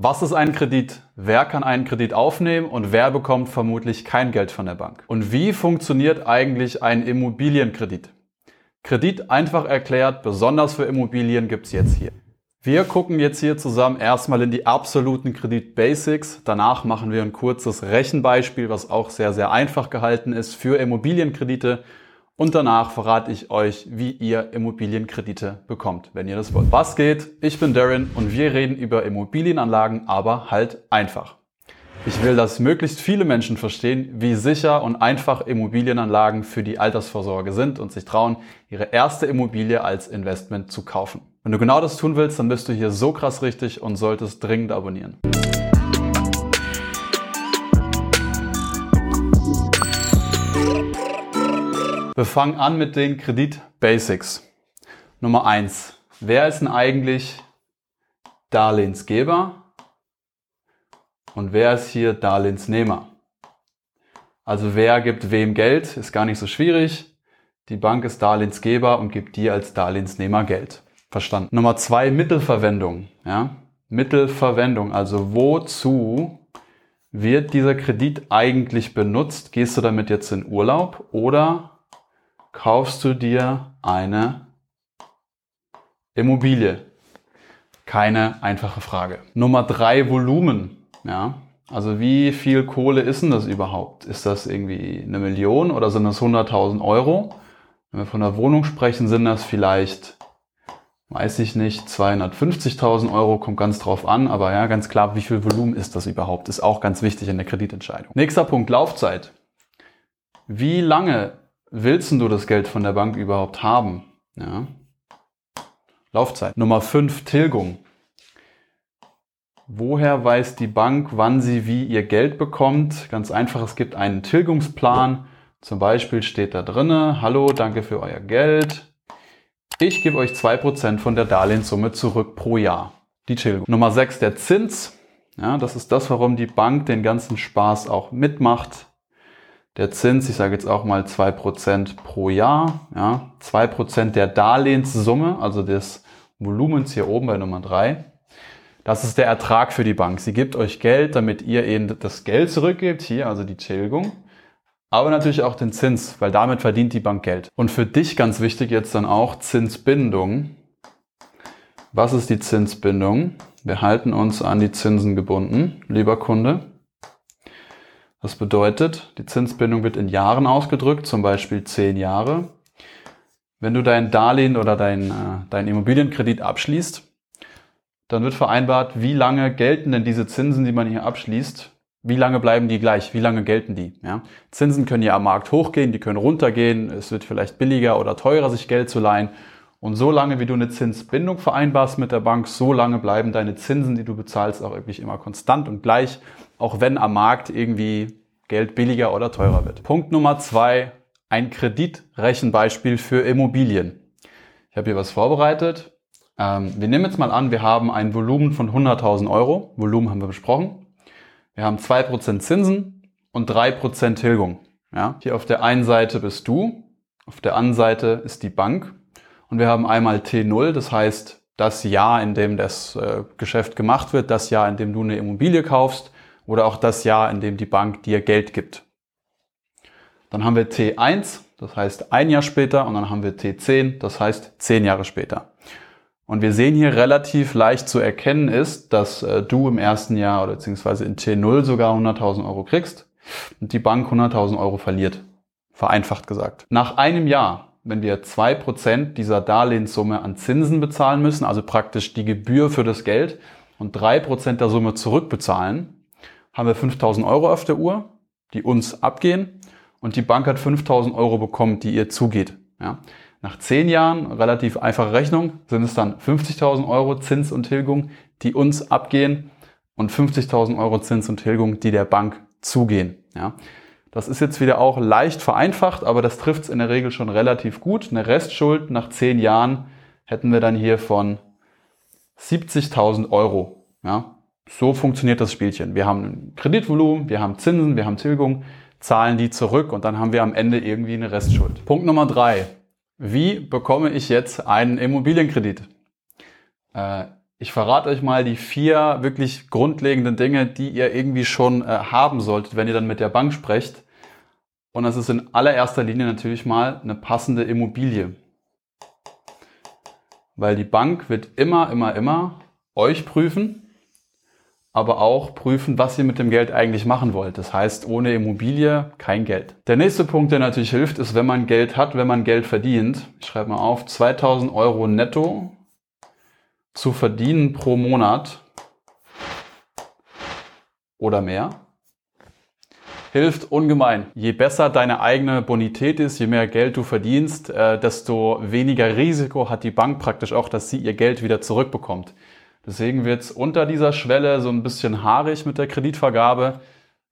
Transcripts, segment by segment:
Was ist ein Kredit? Wer kann einen Kredit aufnehmen und wer bekommt vermutlich kein Geld von der Bank? Und wie funktioniert eigentlich ein Immobilienkredit? Kredit einfach erklärt, besonders für Immobilien gibt's jetzt hier. Wir gucken jetzt hier zusammen erstmal in die absoluten Kredit-Basics. Danach machen wir ein kurzes Rechenbeispiel, was auch sehr, sehr einfach gehalten ist für Immobilienkredite. Und danach verrate ich euch, wie ihr Immobilienkredite bekommt, wenn ihr das wollt. Was geht? Ich bin Darren und wir reden über Immobilienanlagen, aber halt einfach. Ich will, dass möglichst viele Menschen verstehen, wie sicher und einfach Immobilienanlagen für die Altersvorsorge sind und sich trauen, ihre erste Immobilie als Investment zu kaufen. Wenn du genau das tun willst, dann bist du hier so krass richtig und solltest dringend abonnieren. Wir fangen an mit den Kredit Basics. Nummer eins: Wer ist denn eigentlich Darlehensgeber und wer ist hier Darlehensnehmer? Also wer gibt wem Geld, ist gar nicht so schwierig. Die Bank ist Darlehensgeber und gibt dir als Darlehensnehmer Geld. Verstanden. Nummer zwei, Mittelverwendung. Ja? Mittelverwendung, also wozu wird dieser Kredit eigentlich benutzt? Gehst du damit jetzt in Urlaub oder kaufst du dir eine Immobilie? Keine einfache Frage. Nummer drei, Volumen. Ja? Also wie viel Kohle ist denn das überhaupt? Ist das irgendwie eine Million oder sind das 100.000 Euro? Wenn wir von der Wohnung sprechen, sind das vielleicht weiß ich nicht, 250.000 Euro, kommt ganz drauf an, aber ja, ganz klar, wie viel Volumen ist das überhaupt, ist auch ganz wichtig in der Kreditentscheidung. Nächster Punkt, Laufzeit. Wie lange willst du das Geld von der Bank überhaupt haben? Ja. Laufzeit. Nummer 5, Tilgung. Woher weiß die Bank, wann sie wie ihr Geld bekommt? Ganz einfach, es gibt einen Tilgungsplan. Zum Beispiel steht da drinne, hallo, danke für euer Geld. Ich gebe euch 2% von der Darlehenssumme zurück pro Jahr. Die Tilgung. Nummer 6, der Zins. Ja, das ist das, warum die Bank den ganzen Spaß auch mitmacht. Der Zins, ich sage jetzt auch mal 2% pro Jahr. Ja, 2% der Darlehenssumme, also des Volumens hier oben bei Nummer 3. Das ist der Ertrag für die Bank. Sie gibt euch Geld, damit ihr eben das Geld zurückgebt, hier also die Tilgung aber natürlich auch den Zins, weil damit verdient die Bank Geld. Und für dich ganz wichtig jetzt dann auch Zinsbindung. Was ist die Zinsbindung? Wir halten uns an die Zinsen gebunden, lieber Kunde. Das bedeutet, die Zinsbindung wird in Jahren ausgedrückt, zum Beispiel zehn Jahre. Wenn du dein Darlehen oder dein, äh, dein Immobilienkredit abschließt, dann wird vereinbart, wie lange gelten denn diese Zinsen, die man hier abschließt, wie lange bleiben die gleich? Wie lange gelten die? Ja? Zinsen können ja am Markt hochgehen, die können runtergehen. Es wird vielleicht billiger oder teurer, sich Geld zu leihen. Und so lange, wie du eine Zinsbindung vereinbarst mit der Bank, so lange bleiben deine Zinsen, die du bezahlst, auch wirklich immer konstant und gleich, auch wenn am Markt irgendwie Geld billiger oder teurer wird. Punkt Nummer zwei, ein Kreditrechenbeispiel für Immobilien. Ich habe hier was vorbereitet. Ähm, wir nehmen jetzt mal an, wir haben ein Volumen von 100.000 Euro. Volumen haben wir besprochen. Wir haben 2% Zinsen und 3% Tilgung. Ja? Hier auf der einen Seite bist du, auf der anderen Seite ist die Bank und wir haben einmal T0, das heißt das Jahr, in dem das äh, Geschäft gemacht wird, das Jahr, in dem du eine Immobilie kaufst oder auch das Jahr, in dem die Bank dir Geld gibt. Dann haben wir T1, das heißt ein Jahr später und dann haben wir T10, das heißt zehn Jahre später. Und wir sehen hier relativ leicht zu erkennen ist, dass äh, du im ersten Jahr oder beziehungsweise in T0 sogar 100.000 Euro kriegst und die Bank 100.000 Euro verliert. Vereinfacht gesagt. Nach einem Jahr, wenn wir zwei Prozent dieser Darlehenssumme an Zinsen bezahlen müssen, also praktisch die Gebühr für das Geld und drei Prozent der Summe zurückbezahlen, haben wir 5.000 Euro auf der Uhr, die uns abgehen und die Bank hat 5.000 Euro bekommen, die ihr zugeht. Ja. Nach zehn Jahren, relativ einfache Rechnung, sind es dann 50.000 Euro Zins und Tilgung, die uns abgehen und 50.000 Euro Zins und Tilgung, die der Bank zugehen. Ja. Das ist jetzt wieder auch leicht vereinfacht, aber das trifft es in der Regel schon relativ gut. Eine Restschuld nach zehn Jahren hätten wir dann hier von 70.000 Euro. Ja. So funktioniert das Spielchen. Wir haben ein Kreditvolumen, wir haben Zinsen, wir haben Tilgung, zahlen die zurück und dann haben wir am Ende irgendwie eine Restschuld. Punkt Nummer drei. Wie bekomme ich jetzt einen Immobilienkredit? Äh, Ich verrate euch mal die vier wirklich grundlegenden Dinge, die ihr irgendwie schon äh, haben solltet, wenn ihr dann mit der Bank sprecht. Und das ist in allererster Linie natürlich mal eine passende Immobilie. Weil die Bank wird immer, immer, immer euch prüfen, aber auch prüfen, was ihr mit dem Geld eigentlich machen wollt. Das heißt, ohne Immobilie kein Geld. Der nächste Punkt, der natürlich hilft, ist, wenn man Geld hat, wenn man Geld verdient. Ich schreibe mal auf, 2000 Euro netto zu verdienen pro Monat oder mehr hilft ungemein. Je besser deine eigene Bonität ist, je mehr Geld du verdienst, äh, desto weniger Risiko hat die Bank praktisch auch, dass sie ihr Geld wieder zurückbekommt. Deswegen wird es unter dieser Schwelle so ein bisschen haarig mit der Kreditvergabe.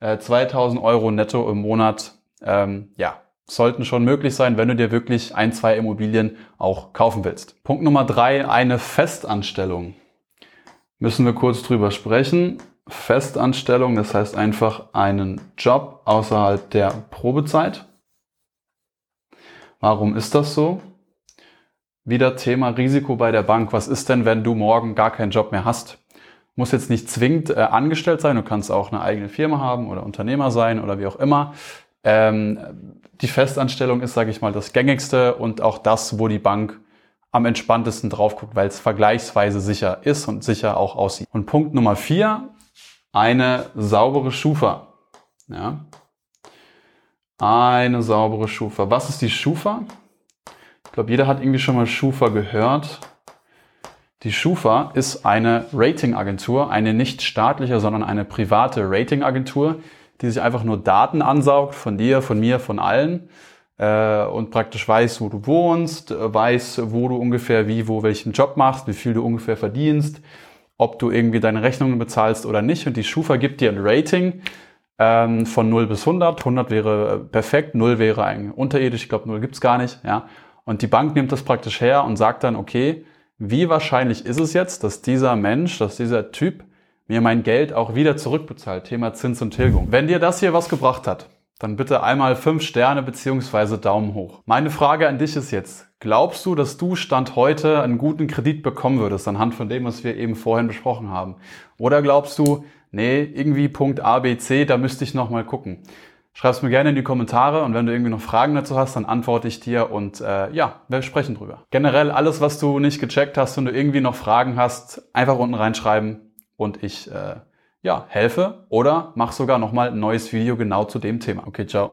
Äh, 2000 Euro netto im Monat, ähm, ja, sollten schon möglich sein, wenn du dir wirklich ein, zwei Immobilien auch kaufen willst. Punkt Nummer drei, eine Festanstellung. Müssen wir kurz drüber sprechen. Festanstellung, das heißt einfach einen Job außerhalb der Probezeit. Warum ist das so? Wieder Thema Risiko bei der Bank. Was ist denn, wenn du morgen gar keinen Job mehr hast? Muss jetzt nicht zwingend äh, angestellt sein, du kannst auch eine eigene Firma haben oder Unternehmer sein oder wie auch immer. Ähm, die Festanstellung ist, sage ich mal, das gängigste und auch das, wo die Bank am entspanntesten drauf guckt, weil es vergleichsweise sicher ist und sicher auch aussieht. Und Punkt Nummer vier, eine saubere Schufa. Ja. Eine saubere Schufa. Was ist die Schufa? Ich glaube, jeder hat irgendwie schon mal Schufa gehört. Die Schufa ist eine Ratingagentur, eine nicht staatliche, sondern eine private Ratingagentur, die sich einfach nur Daten ansaugt von dir, von mir, von allen äh, und praktisch weiß, wo du wohnst, weiß, wo du ungefähr wie, wo welchen Job machst, wie viel du ungefähr verdienst, ob du irgendwie deine Rechnungen bezahlst oder nicht. Und die Schufa gibt dir ein Rating ähm, von 0 bis 100. 100 wäre perfekt, 0 wäre eigentlich unterirdisch, ich glaube 0 gibt's gar nicht. Ja. Und die Bank nimmt das praktisch her und sagt dann, okay, wie wahrscheinlich ist es jetzt, dass dieser Mensch, dass dieser Typ mir mein Geld auch wieder zurückbezahlt. Thema Zins und Tilgung. Wenn dir das hier was gebracht hat, dann bitte einmal fünf Sterne beziehungsweise Daumen hoch. Meine Frage an dich ist jetzt, glaubst du, dass du Stand heute einen guten Kredit bekommen würdest, anhand von dem, was wir eben vorhin besprochen haben? Oder glaubst du, nee, irgendwie Punkt A, B, C, da müsste ich nochmal gucken? Schreib's mir gerne in die Kommentare und wenn du irgendwie noch Fragen dazu hast, dann antworte ich dir und äh, ja, wir sprechen drüber. Generell alles, was du nicht gecheckt hast und du irgendwie noch Fragen hast, einfach unten reinschreiben und ich äh, ja, helfe oder mach sogar nochmal ein neues Video genau zu dem Thema. Okay, ciao.